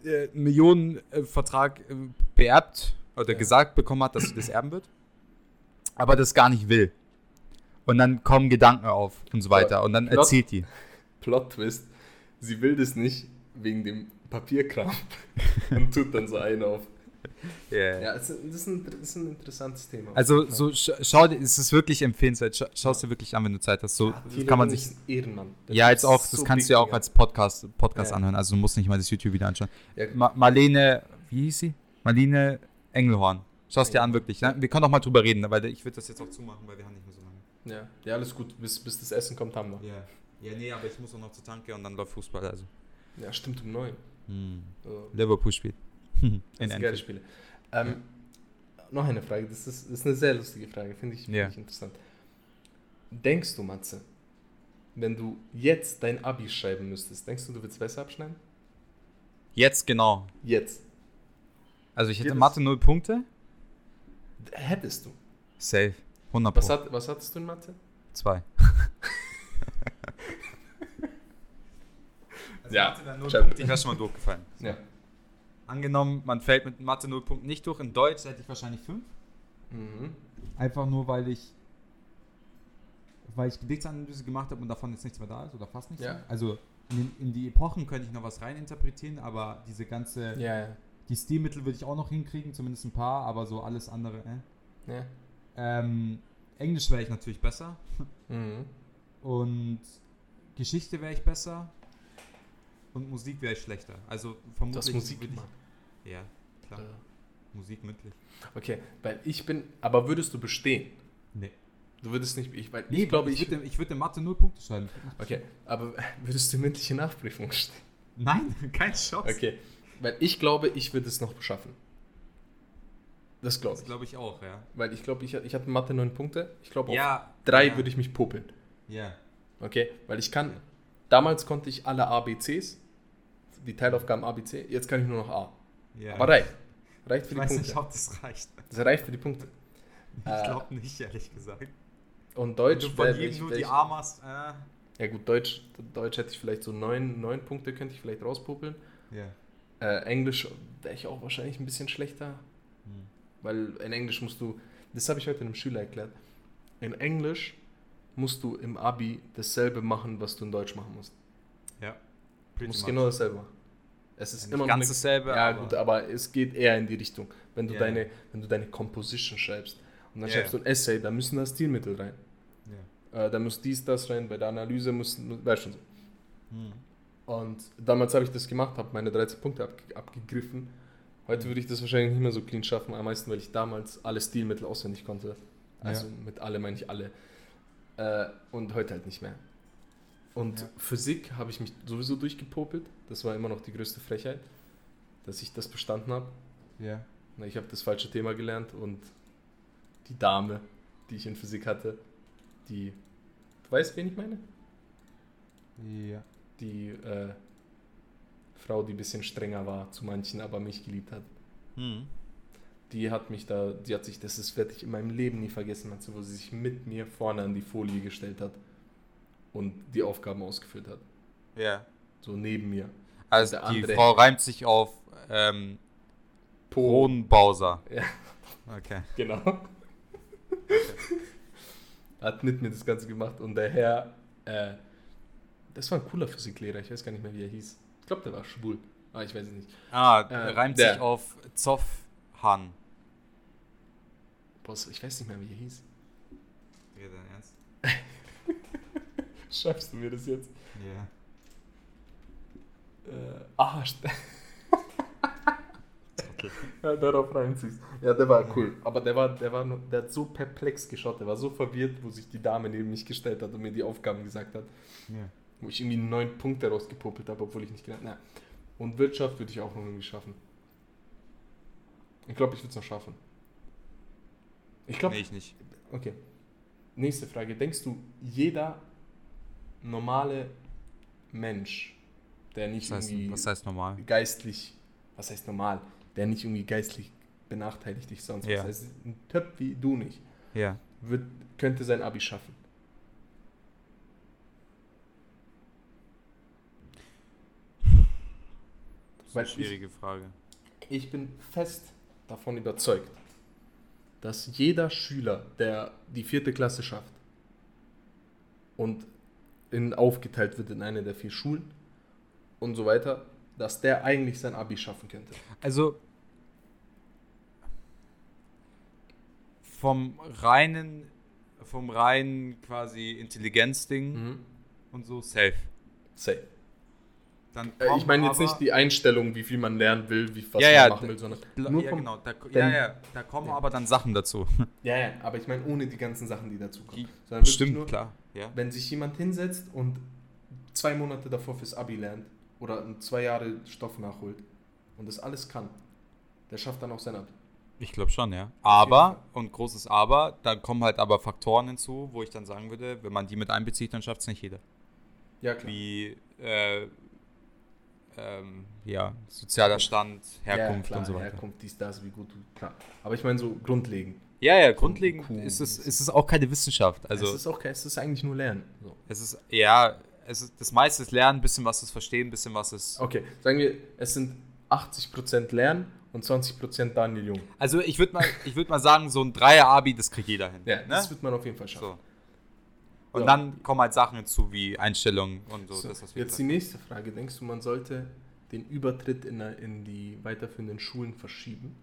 äh, Millionenvertrag äh, beerbt oder Ja. gesagt bekommen hat, dass sie das erben wird, aber das gar nicht will. Und dann kommen Gedanken auf und so weiter. Und dann Plot- erzählt die. Plot-Twist, sie will das nicht wegen dem Papierkram und tut dann so einen auf. Ja, es ist, das ist, ein, das ist ein interessantes Thema. Also so sch schau dir, es ist wirklich empfehlenswert. Schau, schau es dir wirklich an, wenn du Zeit hast. So Thilo kann man sich Ehrenmann. Der Ja, jetzt auch, das so kannst du ja auch als Podcast, Podcast Ja. anhören. Also du musst nicht mal das YouTube wieder anschauen. Ja, Ma Marlene, wie hieß sie? Marlene Engelhorn. Schau es dir an, wirklich. Ne? Wir können auch mal drüber reden, weil ich würde das jetzt auch zumachen, weil wir haben nicht mehr. Ja, ja, alles gut. Bis, bis das Essen kommt, haben wir. Ja. Ja, nee, aber ich muss auch noch zur Tanke und dann läuft Fußball. Also. Ja, stimmt, um neun. Hm. So. Liverpool spielt. In Das sind geile. Spiele. Ähm, noch eine Frage, das ist, das ist eine sehr lustige Frage, finde ich, find Ja. ich interessant. Denkst du, Matze, wenn du jetzt dein Abi schreiben müsstest, denkst du, du würdest besser abschneiden? Jetzt genau. Jetzt. Also ich hätte Jedes- Mathe 0 Punkte. Hättest du. Safe. 100 Was, hat, was hattest du in Mathe? 2. Ja, Mathe dann null check. Punkte, ich wäre schon mal durchgefallen. Ja. Angenommen, man fällt mit Mathe 0 Punkten nicht durch. In Deutsch hätte ich wahrscheinlich 5. Mhm. Einfach nur, weil ich weil ich Gedichtsanalyse gemacht habe und davon jetzt nichts mehr da ist oder fast nichts Ja. mehr. Also in, den, in die Epochen könnte ich noch was reininterpretieren, aber diese ganze, Ja, ja. die Stilmittel würde ich auch noch hinkriegen, zumindest ein paar, aber so alles andere, äh. ja. Ähm, Englisch wäre ich natürlich besser Mhm. und Geschichte wäre ich besser und Musik wäre ich schlechter. Also vermutlich Musik würde ich, ja, klar, Äh, Musik mündlich. Okay, weil ich bin, aber würdest du bestehen? Nee. Du würdest nicht, ich, weil Nee, ich glaube, ich ich, würde ich würd in Mathe 0 Punkte schreiben. okay, aber würdest du mündliche Nachprüfung stehen? Nein, kein Chance. Okay, weil ich glaube, ich würde es noch schaffen. Das glaube Das ich. glaube ich auch, ja. Weil ich glaube, ich, ich hatte Mathe neun Punkte. Ich glaube, auf Ja. drei ja. würde ich mich popeln. Ja. Okay, weil ich kann, damals konnte ich alle ABCs, die Teilaufgaben ABC, jetzt kann ich nur noch A. ja. Aber reicht. Reicht für ich die weiß Punkte. nicht, ob das reicht. Das reicht für die Punkte. Ich Äh, glaube nicht, ehrlich gesagt. Und Wenn Deutsch, du von jedem nur die A machst, äh, Ja gut, Deutsch, Deutsch hätte ich vielleicht so neun, neun Punkte, könnte ich vielleicht rauspopeln. ja. Äh, Englisch wäre ich auch wahrscheinlich ein bisschen schlechter. Weil in Englisch musst du, das habe ich heute einem Schüler erklärt, in Englisch musst du im Abi dasselbe machen, was du in Deutsch machen musst. Ja. Du musst much. genau dasselbe machen. Es ist Nicht immer noch ganz eine- dasselbe, Ja, aber- gut, aber es geht eher in die Richtung. Wenn du, Ja, deine, ja. wenn du deine Composition schreibst und dann Ja, schreibst ja. du ein Essay, da müssen da Stilmittel rein. Ja. Äh, da muss dies, das rein, bei der Analyse muss, weißt schon so. Hm. Und damals habe ich das gemacht, habe meine 13 Punkte abge abgegriffen. Heute würde ich das wahrscheinlich nicht mehr so clean schaffen, am meisten, weil ich damals alle Stilmittel auswendig konnte. Also Ja. mit alle meine ich alle. Äh, und heute halt nicht mehr. Und Ja. Physik habe ich mich sowieso durchgepopelt. Das war immer noch die größte Frechheit, dass ich das bestanden habe. Ja. Ich habe das falsche Thema gelernt und die Dame, die ich in Physik hatte, die. Du weißt, wen ich meine? Ja. Die äh, Frau, die ein bisschen strenger war zu manchen, aber mich geliebt hat. Hm. Die hat mich da, die hat sich, das ist, werde ich in meinem Leben nie vergessen, meinst du, wo sie sich mit mir vorne an die Folie gestellt hat und die Aufgaben ausgeführt hat. Ja. So neben mir. Also die andere- Frau reimt sich auf ähm, Hohenbauser. Ja. Okay. Genau. Hat mit mir das Ganze gemacht und der Herr, äh, das war ein cooler Physiklehrer, ich weiß gar nicht mehr, wie er hieß. Ich glaube, der war schwul. Ah, ich weiß es nicht. Ah, Äh, reimt der. sich auf Zoffhan. Boss, ich weiß nicht mehr, wie er hieß. Ja, dein Ernst? Schreibst du mir das jetzt? Ja. Äh, ah, st- ja, darauf reimt sich's. Ja, der war cool. Aber der war, der war, nur, der hat so perplex geschaut, der war so verwirrt, wo sich die Dame neben mich gestellt hat und mir die Aufgaben gesagt hat. Ja. Wo ich irgendwie neun Punkte rausgepopelt habe, obwohl ich nicht gelernt habe. Und Wirtschaft würde ich auch noch irgendwie schaffen. Ich glaube, ich würde es noch schaffen. Ich glaube, Nee, ich nicht. okay. Nächste Frage. Denkst du, jeder normale Mensch, der nicht Was heißt, irgendwie was heißt normal? geistlich, was heißt normal, der nicht irgendwie geistlich benachteiligt ist, sonst Ja. was heißt, ein Typ wie du nicht, Ja. wird, könnte sein Abi schaffen? Das ist eine ich- schwierige Frage. Ich bin fest davon überzeugt, dass jeder Schüler, der die vierte Klasse schafft und in, aufgeteilt wird in eine der vier Schulen und so weiter, dass der eigentlich sein Abi schaffen könnte. Also vom reinen, vom reinen quasi Intelligenzding Mhm. und so safe. Safe. Dann Äh, ich meine jetzt aber- nicht die Einstellung, wie viel man lernen will, wie, was Ja, man ja, machen d- will, sondern nur ja, genau. Da, ja, Denn- ja, da kommen Ja. aber dann Sachen dazu. ja, ja, aber ich meine ohne die ganzen Sachen, die dazu kommen. Die- Stimmt, nur, klar. Ja. wenn sich jemand hinsetzt und zwei Monate davor fürs Abi lernt oder zwei Jahre Stoff nachholt und das alles kann, der schafft dann auch sein Abi. Ich glaube schon, ja. Aber, und großes Aber, da kommen halt aber Faktoren hinzu, wo ich dann sagen würde, wenn man die mit einbezieht, dann schafft es nicht jeder. Ja, klar. Wie, äh, ähm, ja, sozialer Stand, Herkunft ja, klar, und so weiter. Herkunft, dies, das, wie gut du, klar. Aber ich meine so grundlegend. Ja, ja, grundlegend Cool. ist es, ist es auch keine Wissenschaft. Also, es ist auch, es ist eigentlich nur Lernen. So. es ist, ja, es ist, das meiste ist Lernen, ein bisschen was ist Verstehen, ein bisschen was ist. Okay, sagen wir, es sind 80% Lernen und 20% Daniel Jung. Also ich würde mal, ich würd mal sagen, so ein Dreier-Abi, das kriegt jeder hin. Ja, ne? das wird man auf jeden Fall schaffen. so. Und Ja. dann kommen halt Sachen hinzu wie Einstellungen und so. So, das, was wir jetzt die nächste Frage. Denkst du, man sollte den Übertritt in, in die weiterführenden Schulen verschieben?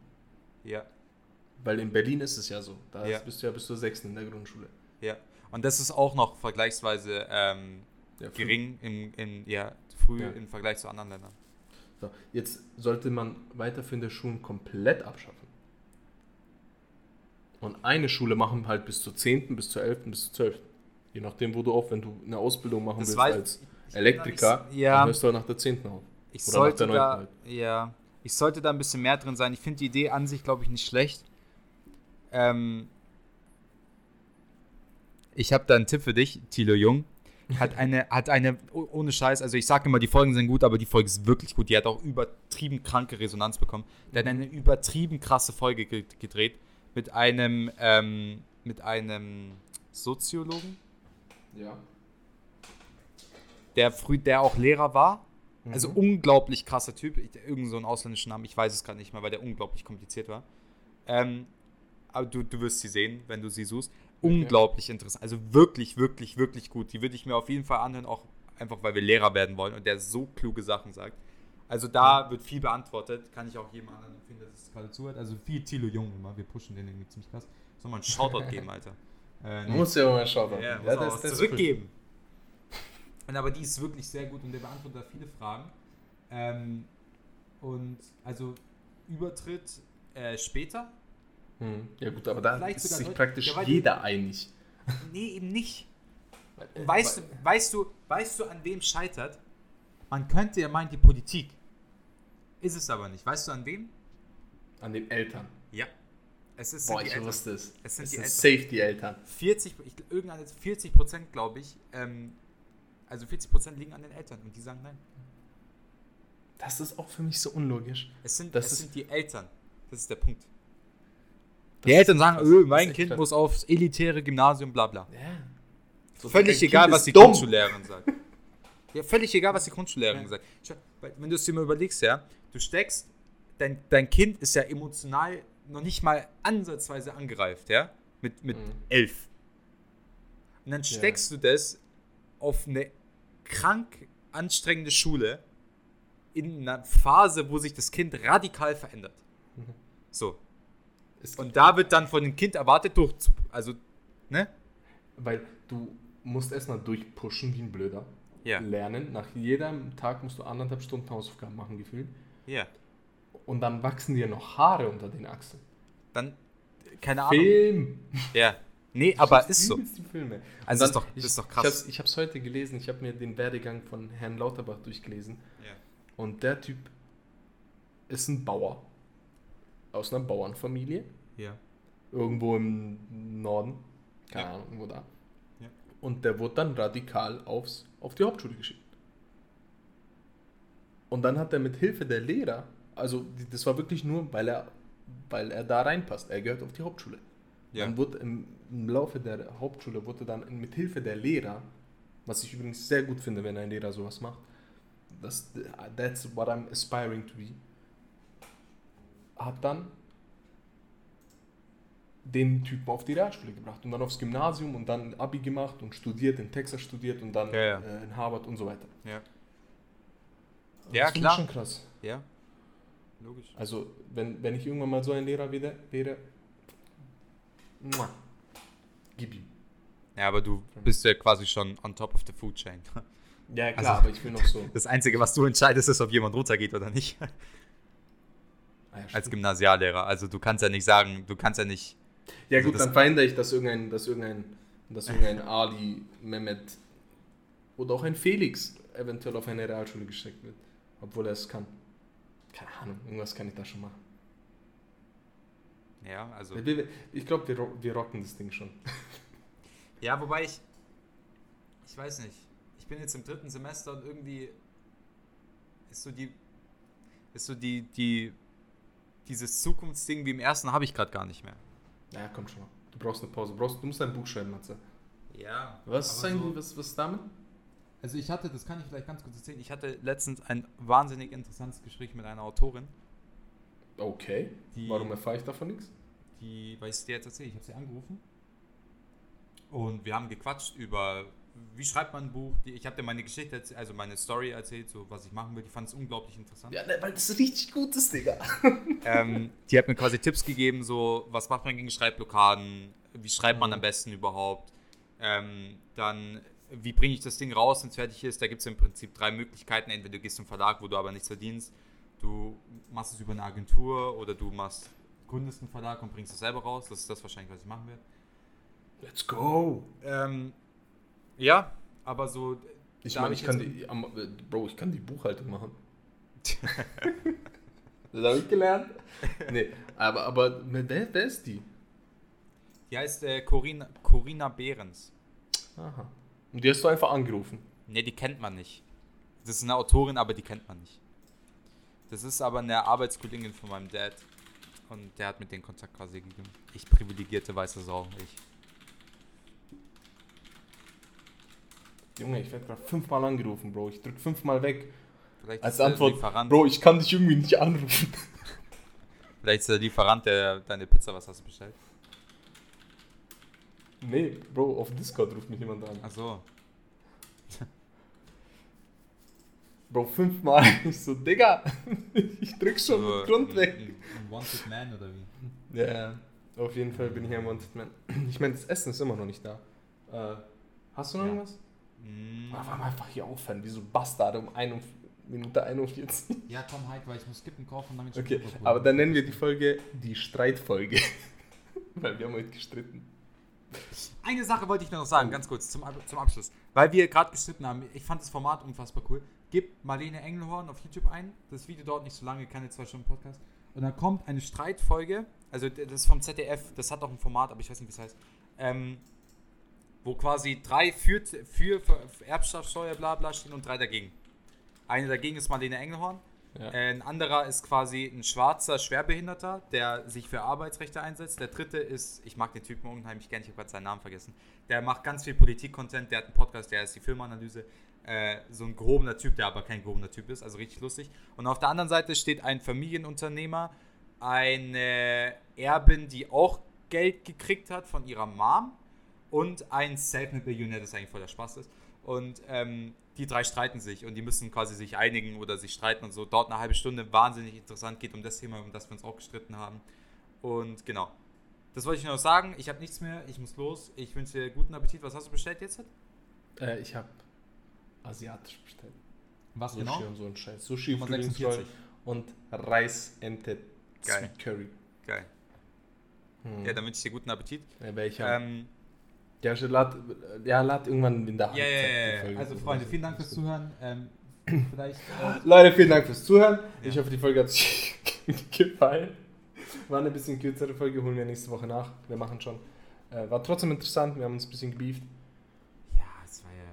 ja, Weil in Berlin ist es ja so. Da Ja. bist du ja bis zur 6. in der Grundschule. ja. Und das ist auch noch vergleichsweise ähm, Ja, gering im, in, ja, früh im Vergleich zu anderen Ländern. So, jetzt sollte man weiterführende Schulen komplett abschaffen. Und eine Schule machen halt bis zur 10., bis zur 11., bis zur 12. Je nachdem, wo du auf, wenn du eine Ausbildung machen Das willst als ich- Elektriker, Ja. dann hörst du halt nach der 10. auf. Ich Oder sollte nach der da, neunten halt. ja, ich sollte da ein bisschen mehr drin sein. Ich finde die Idee an sich, glaube ich, nicht schlecht. Ähm, ich habe da einen Tipp für dich, Thilo Jung. Hat eine, hat eine, oh- ohne Scheiß, also ich sage immer, die Folgen sind gut, aber die Folge ist wirklich gut. Die hat auch übertrieben kranke Resonanz bekommen. Der hat eine übertrieben krasse Folge ge gedreht mit einem, ähm, mit einem Soziologen, Ja. der früh, der auch Lehrer war. Also Mhm. unglaublich krasser Typ. Ich, irgend so einen ausländischen Namen, ich weiß es gerade nicht mehr, weil der unglaublich kompliziert war. Ähm, aber du, du wirst sie sehen, wenn du sie suchst. Unglaublich interessant. Also wirklich, wirklich, wirklich gut. Die würde ich mir auf jeden Fall anhören, auch einfach, weil wir Lehrer werden wollen und der so kluge Sachen sagt. Also da wird viel beantwortet. Kann ich auch jedem anderen empfehlen, dass es gerade zuhört. Also viel Thilo Jung immer. Wir pushen den irgendwie ziemlich krass. Soll man einen Shoutout geben, Alter. Äh, nee. Muss ja mal schauen. Ja, muss auch was zurückgeben. Und aber die ist wirklich sehr gut und der beantwortet da viele Fragen. Ähm, und also Übertritt äh, später? Hm. Ja gut, aber da Vielleicht ist sich Leut- praktisch Ja, jeder einig. Nee, eben nicht. Äh, Weißt du, weißt du, weißt du, an wem scheitert? Man könnte ja meinen, die Politik. Ist es aber nicht. Weißt du an wem? An den Eltern. Ja. Es ist Boah, sind die ich Eltern. wusste es. Es sind es die sind Eltern. safe die Eltern. 40, ich, irgendeine 40 Prozent, glaube ich, ähm, also 40 Prozent liegen an den Eltern und die sagen nein. Das ist auch für mich so unlogisch. Es sind, Das es ist- sind die Eltern. Das ist der Punkt. Das Die Eltern ist sagen, öh, Das mein ist Kind muss aufs elitäre Gymnasium, bla bla. Ja. So, Völlig egal, Kind was ist die dumm. Grundschullehrerin sagt. Ja, völlig egal, was die Grundschullehrerin Ja. sagt. Wenn du es dir mal überlegst, ja, du steckst, dein, dein Kind ist ja emotional noch nicht mal ansatzweise angereift, ja, mit, mit Mhm. elf. Und dann steckst du das auf eine krank anstrengende Schule in einer Phase, wo sich das Kind radikal verändert. Mhm. So. Und da wird dann von dem Kind erwartet, durch, also, ne? Weil du musst erstmal durchpushen wie ein Blöder. Ja. Lernen. Nach jedem Tag musst du anderthalb Stunden Hausaufgaben machen, gefühlt. Ja. Und dann wachsen dir noch Haare unter den Achseln. Dann, keine Ahnung. Film! Ja. Nee, aber ist so. Filme. Also Und ist doch- ich, das ist doch krass. ich hab's heute gelesen, ich habe mir den Werdegang von Herrn Lauterbach durchgelesen. Ja. Und der Typ ist ein Bauer. Aus einer Bauernfamilie. Ja. Irgendwo im Norden. Keine Ja. Ahnung, irgendwo da. Ja. Und der wurde dann radikal aufs, auf die Hauptschule geschickt. Und dann hat er mit Hilfe der Lehrer, also das war wirklich nur, weil er, weil er da reinpasst. Er gehört auf die Hauptschule. Ja. Dann wurde im, im Laufe der Hauptschule wurde dann mit Hilfe der Lehrer, was ich übrigens sehr gut finde, wenn ein Lehrer sowas macht, das, that's what I'm aspiring to be, hat dann den Typen auf die Realschule gebracht und dann aufs Gymnasium und dann Abi gemacht und studiert, in Texas studiert und dann Ja, ja. Äh, in Harvard und so weiter. Ja. Das Ja, klar. schon krass. Ja. Logisch. Also, wenn, wenn ich irgendwann mal so ein Lehrer wäre, wäre muah, gib ihm. Ja, aber du bist ja quasi schon on top of the food chain. Ja, klar, Also- aber ich will noch so. Das Einzige, was du entscheidest, ist, ob jemand runtergeht oder nicht. Ah, ja, Als. Gymnasiallehrer. Also du kannst ja nicht sagen, du kannst ja nicht. ja also gut, das- dann verhindere ich, dass irgendein, dass irgendein, dass irgendein Ali, Mehmet oder auch ein Felix eventuell auf eine Realschule gesteckt wird. Obwohl er es kann. Keine Ahnung, irgendwas kann ich da schon machen. Ja, also. Ich glaube, wir, wir rocken das Ding schon. Ja, wobei ich. Ich weiß nicht. Ich bin jetzt im dritten Semester und irgendwie ist so die. Ist so die. die dieses Zukunftsding wie im ersten habe ich gerade gar nicht mehr. Ja, komm schon. Du brauchst eine Pause. Du, brauchst, du musst ein Buch schreiben, Matze. Ja. Was ist eigentlich, so- was, was ist damit? Also ich hatte, das kann ich vielleicht ganz kurz erzählen, ich hatte letztens ein wahnsinnig interessantes Gespräch mit einer Autorin, Okay. Die- Warum erfahre ich davon nichts? die, weil ich es dir jetzt erzähle, ich habe sie angerufen und wir haben gequatscht über, wie schreibt man ein Buch. Die, ich habe dir meine Geschichte, also meine Story erzählt, so was ich machen will. Die fand es unglaublich interessant. Ja, ne, weil das richtig gut ist, Digga. Ähm, die hat mir quasi Tipps gegeben, so was macht man gegen Schreibblockaden, wie schreibt man am besten überhaupt. Ähm, dann, wie bringe ich das Ding raus, wenn es fertig ist. Da gibt es im Prinzip drei Möglichkeiten. Entweder du gehst zum Verlag, wo du aber nichts verdienst, du machst es über eine Agentur oder du machst, gründest einen Verlag und bringst es selber raus. Das ist das wahrscheinlich, was ich machen werde. Let's go. Ähm, ja, aber so. Ich meine, ich kann die, äh, Bro, ich kann die Buchhaltung machen. das habe ich gelernt. Nee, aber, aber wer, wer ist die? Die heißt äh, Corinna, Corinna Behrens. Aha. Und die hast du einfach angerufen. Ne, die kennt man nicht. Das ist eine Autorin, aber die kennt man nicht. Das ist aber eine Arbeitskollegin von meinem Dad. Und der hat mit den Kontakt quasi gegeben. Ich privilegierte weiße Sau. Ich. Junge, ich werde gerade fünfmal angerufen, Bro. Ich drück fünfmal weg. Vielleicht Als ist der Antwort, Lieferant, Bro, ich kann dich irgendwie nicht anrufen. vielleicht ist der Lieferant, der deine Pizza, was hast du bestellt? Nee, Bro, auf Discord ruft mich jemand an. Achso. Bro, fünfmal. Ich so, Digga, ich drück schon So, den Grund weg. Wanted Man oder wie? Ja, auf jeden Fall bin ich ein Wanted Man. Ich meine, das Essen ist immer noch nicht da. Äh, hast du noch Ja. irgendwas? Mm, Aber wollen wir einfach hier aufhören, wie so Bastarde um 1 Minute 41. Ja, komm halt, weil ich muss Skippen kaufen und damit Okay, aber dann nennen wir die Folge die Streitfolge. Weil wir haben heute gestritten. Eine Sache wollte ich nur noch sagen, ganz kurz zum, zum Abschluss. Weil wir gerade gestritten haben, ich fand das Format unfassbar cool. Gib Marlene Engelhorn auf YouTube ein. Das Video dauert nicht so lange, keine zwei Stunden Podcast. Und dann kommt eine Streitfolge, also das ist vom ZDF, das hat auch ein Format, aber ich weiß nicht, wie es heißt. Ähm, wo quasi drei für, für, für Erbschaftssteuer, bla bla stehen und drei dagegen. Eine dagegen ist Marlene Engelhorn. Ja. Ein anderer ist quasi ein schwarzer Schwerbehinderter, der sich für Arbeitsrechte einsetzt. Der dritte ist, ich mag den Typen unheimlich gerne, ich habe gerade seinen Namen vergessen. Der macht ganz viel Politik-Content, der hat einen Podcast, der ist die Filmanalyse. Äh, so ein gehobener Typ, der aber kein gehobener Typ ist, also richtig lustig. Und auf der anderen Seite steht ein Familienunternehmer, eine Erbin, die auch Geld gekriegt hat von ihrer Mom und ein Selfmade-Millionär, das eigentlich voll der Spaß ist. Und ähm, die drei streiten sich und die müssen quasi sich einigen oder sich streiten und so. Dauert eine halbe Stunde, wahnsinnig interessant, geht um das Thema, um das wir uns auch gestritten haben. Und genau. Das wollte ich nur noch sagen. Ich habe nichts mehr, ich muss los. Ich wünsche dir guten Appetit. Was hast du bestellt jetzt? Äh, ich habe asiatisch bestellt. Was Sushi und so ein Scheiß. Sushi, Nummer Frühlingsroll 46. und Reis, Ente, Geil. Sweet Curry. Geil. Hm. Ja, dann wünsche ich dir guten Appetit. Ja, welcher? Ähm, ja, lad, ja, lad irgendwann in der ja, ja, ja, ja. Also Freunde, vielen Dank fürs Zuhören. Ähm, vielleicht äh, Leute, vielen Dank fürs Zuhören. Ja. Ich hoffe, die Folge hat euch gefallen. War eine bisschen kürzere Folge, holen wir nächste Woche nach. Wir machen schon. Äh, war trotzdem interessant, wir haben uns ein bisschen gebieft. Ja, es war ja.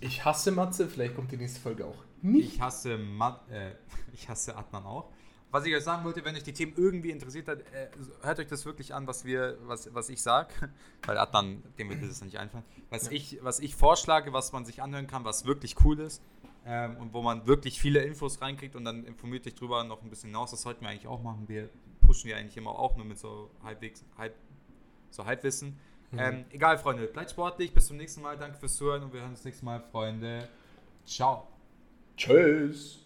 Ich hasse Matze, vielleicht kommt die nächste Folge auch nicht. Ich hasse, Ma äh, ich hasse Adnan auch. Was ich euch sagen wollte, wenn euch die Themen irgendwie interessiert hat, äh, hört euch das wirklich an, was wir, was, was ich sage. Weil Adnan, dem wird das nicht einfallen. Was, Ja. ich, was ich vorschlage, was man sich anhören kann, was wirklich cool ist ähm, und wo man wirklich viele Infos reinkriegt und dann informiert euch drüber noch ein bisschen hinaus. Das sollten wir eigentlich auch machen. Wir pushen ja eigentlich immer auch nur mit so halbwegs, halb, so Halbwissen. Mhm. Ähm, egal, Freunde, bleibt sportlich. Bis zum nächsten Mal. Danke fürs Zuhören und wir hören uns nächstes Mal, Freunde. Ciao. Tschüss.